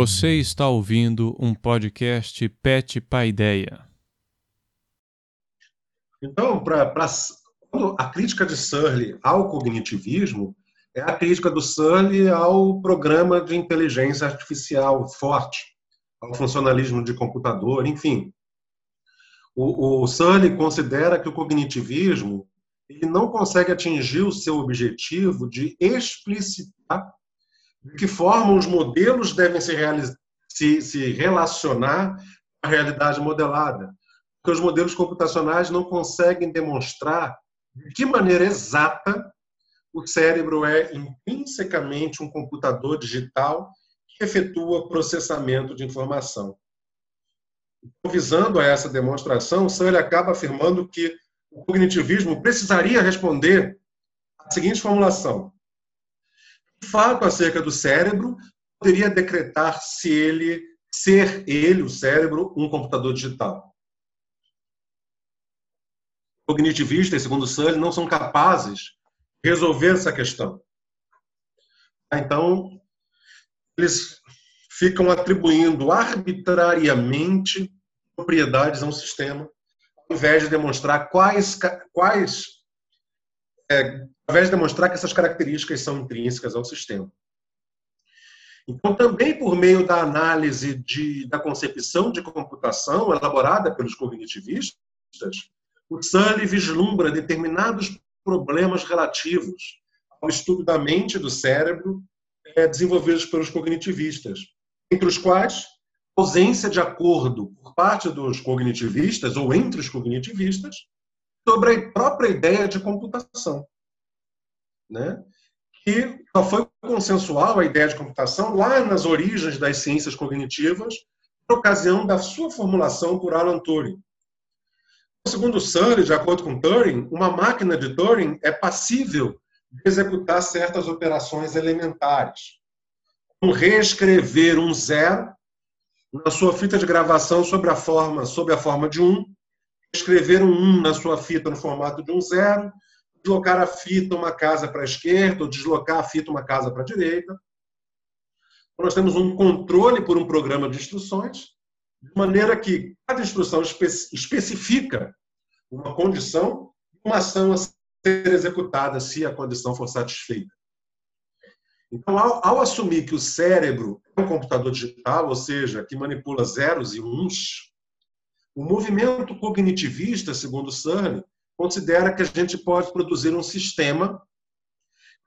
Você está ouvindo um podcast Pet Paideia. Então, pra, pra, a crítica de Searle ao cognitivismo é a crítica do Searle ao programa de inteligência artificial forte, ao funcionalismo de computador, enfim. O, o considera que o cognitivismo ele não consegue atingir o seu objetivo de explicitar de que forma os modelos devem se, se, se relacionar à realidade modelada. Porque os modelos computacionais não conseguem demonstrar de que maneira exata o cérebro é intrinsecamente um computador digital que efetua processamento de informação. Então, visando a essa demonstração, Searle acaba afirmando que o cognitivismo precisaria responder à seguinte formulação: fato acerca do cérebro poderia decretar se ele ser ele, o cérebro, um computador digital. Cognitivistas, segundo Sully, não são capazes de resolver essa questão. Então, eles ficam atribuindo arbitrariamente propriedades a um sistema, ao invés de demonstrar quais, quais é, através de demonstrar que essas características são intrínsecas ao sistema. Então, também por meio da análise de, da concepção de computação elaborada pelos cognitivistas, o Sully vislumbra determinados problemas relativos ao estudo da mente e do cérebro é, desenvolvidos pelos cognitivistas, entre os quais ausência de acordo por parte dos cognitivistas ou entre os cognitivistas sobre a própria ideia de computação né? que só foi consensual a ideia de computação lá nas origens das ciências cognitivas, por ocasião da sua formulação por Alan Turing. Segundo Searle, de acordo com Turing, uma máquina de Turing é passível de executar certas operações elementares, como reescrever um zero na sua fita de gravação sobre a forma, sob a forma de um, escrever um 1 na sua fita no formato de um zero, deslocar a fita uma casa para a esquerda, ou deslocar a fita uma casa para a direita. Então, nós temos um controle por um programa de instruções, de maneira que cada instrução espe especifica uma condição e uma ação a ser executada se a condição for satisfeita. Então, ao, ao, assumir que o cérebro é um computador digital, ou seja, que manipula zeros e uns, o movimento cognitivista, segundo Searle, considera que a gente pode produzir um sistema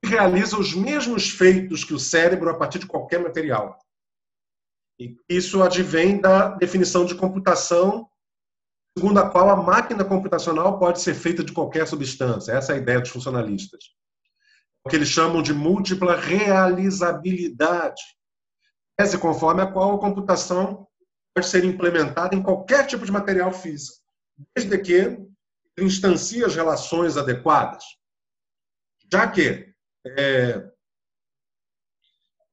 que realiza os mesmos feitos que o cérebro a partir de qualquer material. E isso advém da definição de computação, segundo a qual a máquina computacional pode ser feita de qualquer substância. Essa é a ideia dos funcionalistas. O que eles chamam de múltipla realizabilidade. Essa conforme a qual a computação pode ser implementada em qualquer tipo de material físico, desde que instancia as relações adequadas, já que é,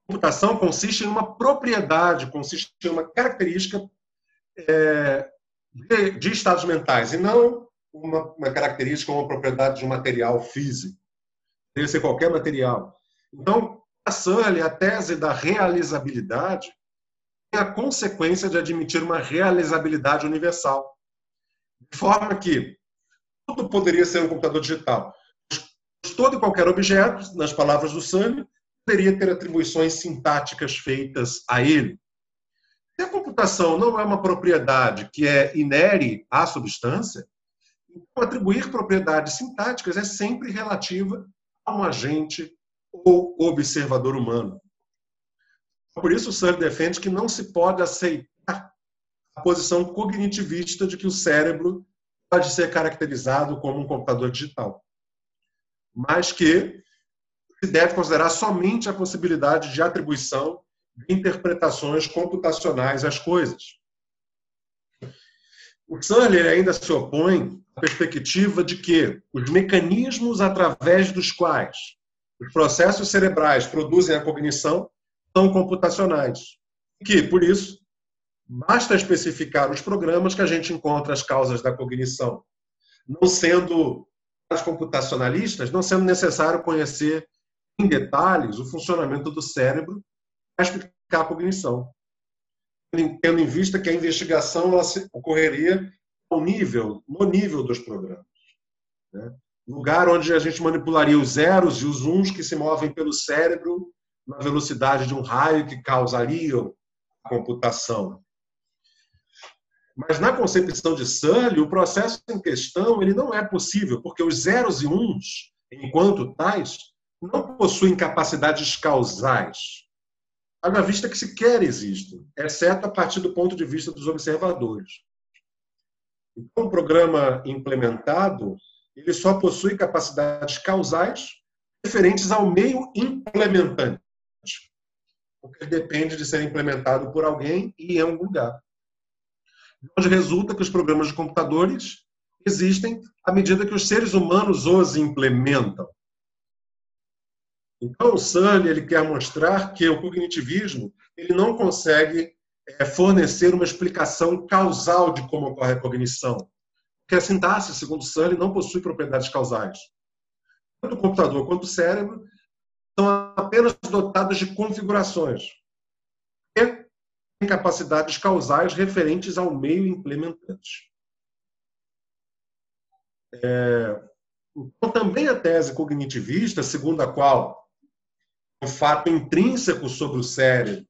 computação consiste em uma propriedade, consiste em uma característica é, de, de, estados mentais, e não uma, uma característica ou uma propriedade de um material físico. Deve ser qualquer material. Então, a Sully, a tese da realizabilidade, é a consequência de admitir uma realizabilidade universal. De forma que tudo poderia ser um computador digital. Todo e qualquer objeto, nas palavras do Sami, poderia ter atribuições sintáticas feitas a ele. Se a computação não é uma propriedade que é inere à substância, então atribuir propriedades sintáticas é sempre relativa a um agente ou observador humano. Por isso, o Searle defende que não se pode aceitar a posição cognitivista de que o cérebro pode ser caracterizado como um computador digital, mas que se deve considerar somente a possibilidade de atribuição de interpretações computacionais às coisas. O Searle ainda se opõe à perspectiva de que os mecanismos através dos quais os processos cerebrais produzem a cognição são computacionais. E que, por isso, Basta especificar os programas que a gente encontra as causas da cognição. Não sendo, para os computacionalistas, não sendo necessário conhecer em detalhes o funcionamento do cérebro para explicar a cognição. tendo em vista que a investigação ocorreria ao nível, no nível dos programas. Né? Lugar onde a gente manipularia os zeros e os uns que se movem pelo cérebro na velocidade de um raio que causariam a computação. Mas na concepção de Sully, o processo em questão ele não é possível, porque os zeros e uns, enquanto tais, não possuem capacidades causais. Haja vista que sequer existem, exceto a partir do ponto de vista dos observadores. Então, o programa implementado ele só possui capacidades causais referentes ao meio implementante, porque depende de ser implementado por alguém e em algum lugar. Onde resulta que os programas de computadores existem à medida que os seres humanos os implementam. Então, o Sully ele quer mostrar que o cognitivismo ele não consegue é, fornecer uma explicação causal de como ocorre a cognição. Porque a sintaxe, segundo Sully, não possui propriedades causais. Tanto o computador quanto o cérebro são apenas dotados de configurações capacidades causais referentes ao meio implementante. É, então, também a tese cognitivista, segundo a qual o fato intrínseco sobre o cérebro,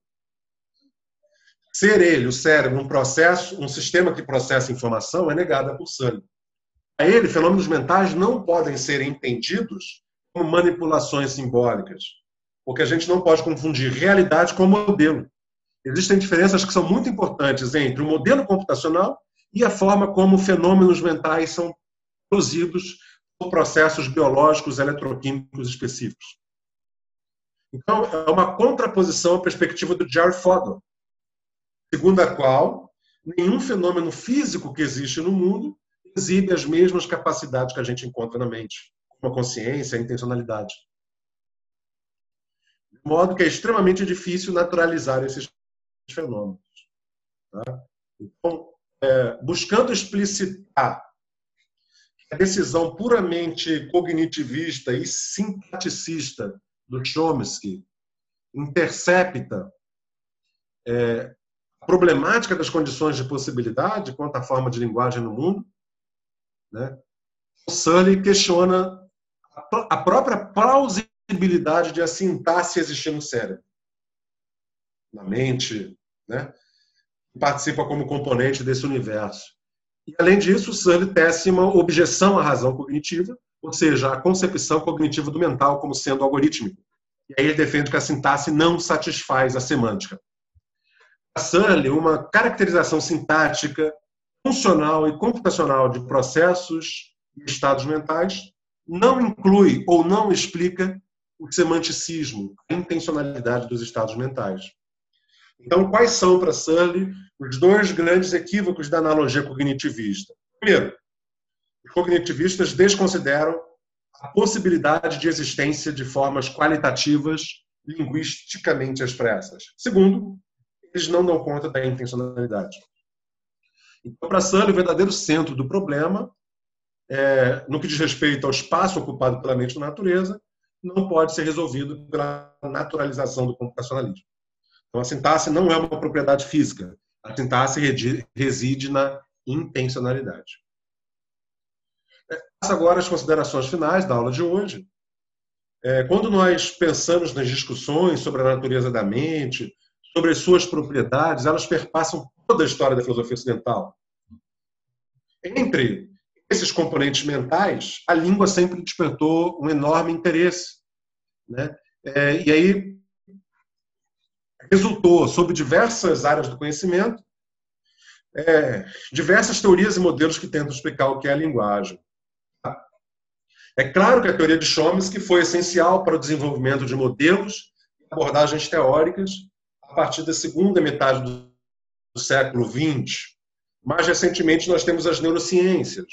ser ele, o cérebro, um processo, um sistema que processa informação, é negada por Sully. A ele, fenômenos mentais não podem ser entendidos como manipulações simbólicas, porque a gente não pode confundir realidade com modelo. Existem diferenças que são muito importantes entre o modelo computacional e a forma como fenômenos mentais são produzidos por processos biológicos eletroquímicos específicos. Então, é uma contraposição à perspectiva do Jerry Fodor, segundo a qual nenhum fenômeno físico que existe no mundo exibe as mesmas capacidades que a gente encontra na mente, como a consciência, a intencionalidade. De modo que é extremamente difícil naturalizar esses fenômenos. Tá? Então, é, buscando explicitar a decisão puramente cognitivista e sintaticista do Chomsky intercepta é, a problemática das condições de possibilidade quanto à forma de linguagem no mundo, né? o Sully questiona a própria plausibilidade de a sintaxe existir no cérebro na mente, né? participa como componente desse universo. E, além disso, Searle tece uma objeção à razão cognitiva, ou seja, a concepção cognitiva do mental como sendo algorítmico. E aí ele defende que a sintaxe não satisfaz a semântica. A Searle, uma caracterização sintática, funcional e computacional de processos e estados mentais, não inclui ou não explica o semanticismo, a intencionalidade dos estados mentais. Então, quais são para Sully os dois grandes equívocos da analogia cognitivista? Primeiro, os cognitivistas desconsideram a possibilidade de existência de formas qualitativas linguisticamente expressas. Segundo, eles não dão conta da intencionalidade. Então, para Sully, o verdadeiro centro do problema, é, no que diz respeito ao espaço ocupado pela mente na natureza, não pode ser resolvido pela naturalização do computacionalismo. Então, a sintaxe não é uma propriedade física. A sintaxe reside na intencionalidade. Passo agora as considerações finais da aula de hoje. É, quando nós pensamos nas discussões sobre a natureza da mente, sobre as suas propriedades, elas perpassam toda a história da filosofia ocidental. Entre esses componentes mentais, a língua sempre despertou um enorme interesse. Né? É, e aí resultou, sob diversas áreas do conhecimento, é, diversas teorias e modelos que tentam explicar o que é a linguagem. É claro que a teoria de Chomsky foi essencial para o desenvolvimento de modelos e abordagens teóricas a partir da segunda metade do século XX. Mais recentemente, nós temos as neurociências,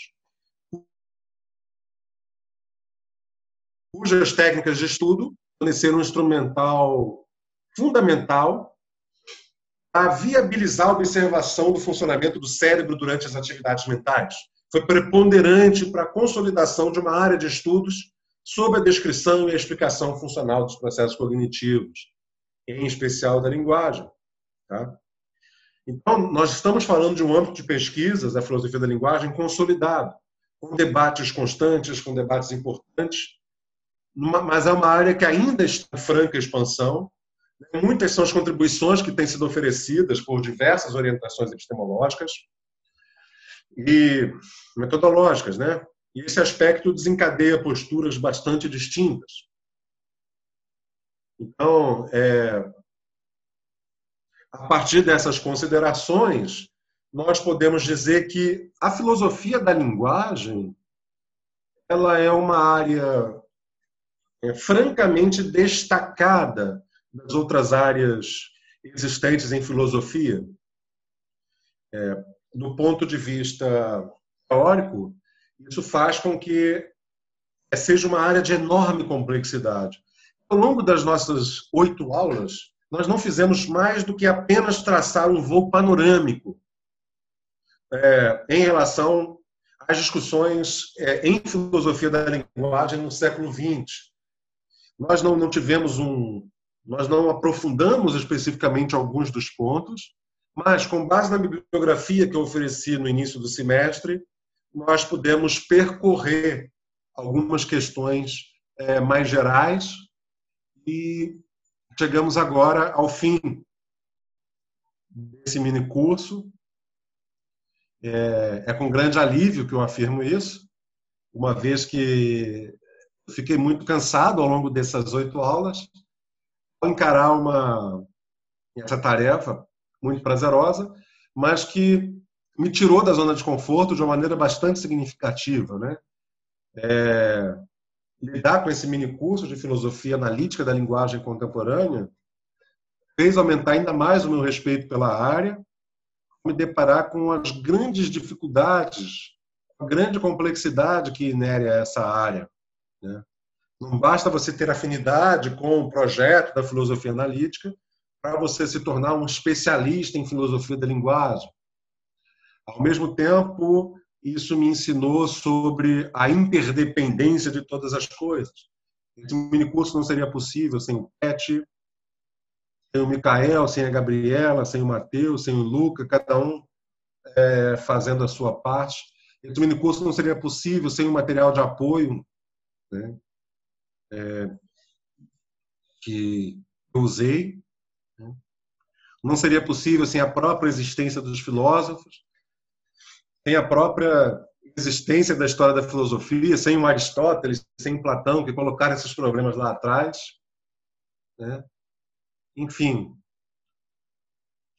cujas técnicas de estudo forneceram um instrumental fundamental para viabilizar a observação do funcionamento do cérebro durante as atividades mentais. Foi preponderante para a consolidação de uma área de estudos sobre a descrição e a explicação funcional dos processos cognitivos, em especial da linguagem. Tá? Então, nós estamos falando de um âmbito de pesquisas da filosofia da linguagem consolidado, com debates constantes, com debates importantes, mas é uma área que ainda está em franca expansão. Muitas são as contribuições que têm sido oferecidas por diversas orientações epistemológicas e metodológicas, né? E esse aspecto desencadeia posturas bastante distintas. Então, é, a partir dessas considerações, nós podemos dizer que a filosofia da linguagem ela é uma área é, francamente destacada das outras áreas existentes em filosofia. É, do ponto de vista teórico, isso faz com que seja uma área de enorme complexidade. Ao longo das nossas oito aulas, nós não fizemos mais do que apenas traçar um voo panorâmico é, em relação às discussões é, em filosofia da linguagem no século XX. Nós não, não tivemos um, nós não aprofundamos especificamente alguns dos pontos, mas com base na bibliografia que eu ofereci no início do semestre, nós pudemos percorrer algumas questões é, mais gerais e chegamos agora ao fim desse mini curso. É, é, com grande alívio que eu afirmo isso, uma vez que fiquei muito cansado ao longo dessas oito aulas, encarar uma essa tarefa muito prazerosa, mas que me tirou da zona de conforto de uma maneira bastante significativa, né? É, lidar com esse mini curso de filosofia analítica da linguagem contemporânea fez aumentar ainda mais o meu respeito pela área, me deparar com as grandes dificuldades, a grande complexidade que inere a essa área. Né? Não basta você ter afinidade com o projeto da filosofia analítica para você se tornar um especialista em filosofia da linguagem. Ao mesmo tempo, isso me ensinou sobre a interdependência de todas as coisas. Esse minicurso não seria possível sem o Pet, sem o Micael, sem a Gabriela, sem o Matheus, sem o Luca, cada um é, fazendo a sua parte. Esse minicurso não seria possível sem o material de apoio né, é, que eu usei. Né. Não seria possível sem a própria existência dos filósofos sem a própria existência da história da filosofia, sem Aristóteles, sem Platão, que colocaram esses problemas lá atrás. Né? Enfim,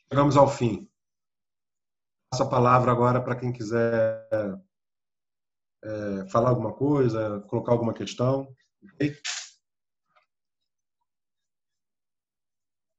chegamos ao fim. Passo a palavra agora para quem quiser é, falar alguma coisa, colocar alguma questão. Okay?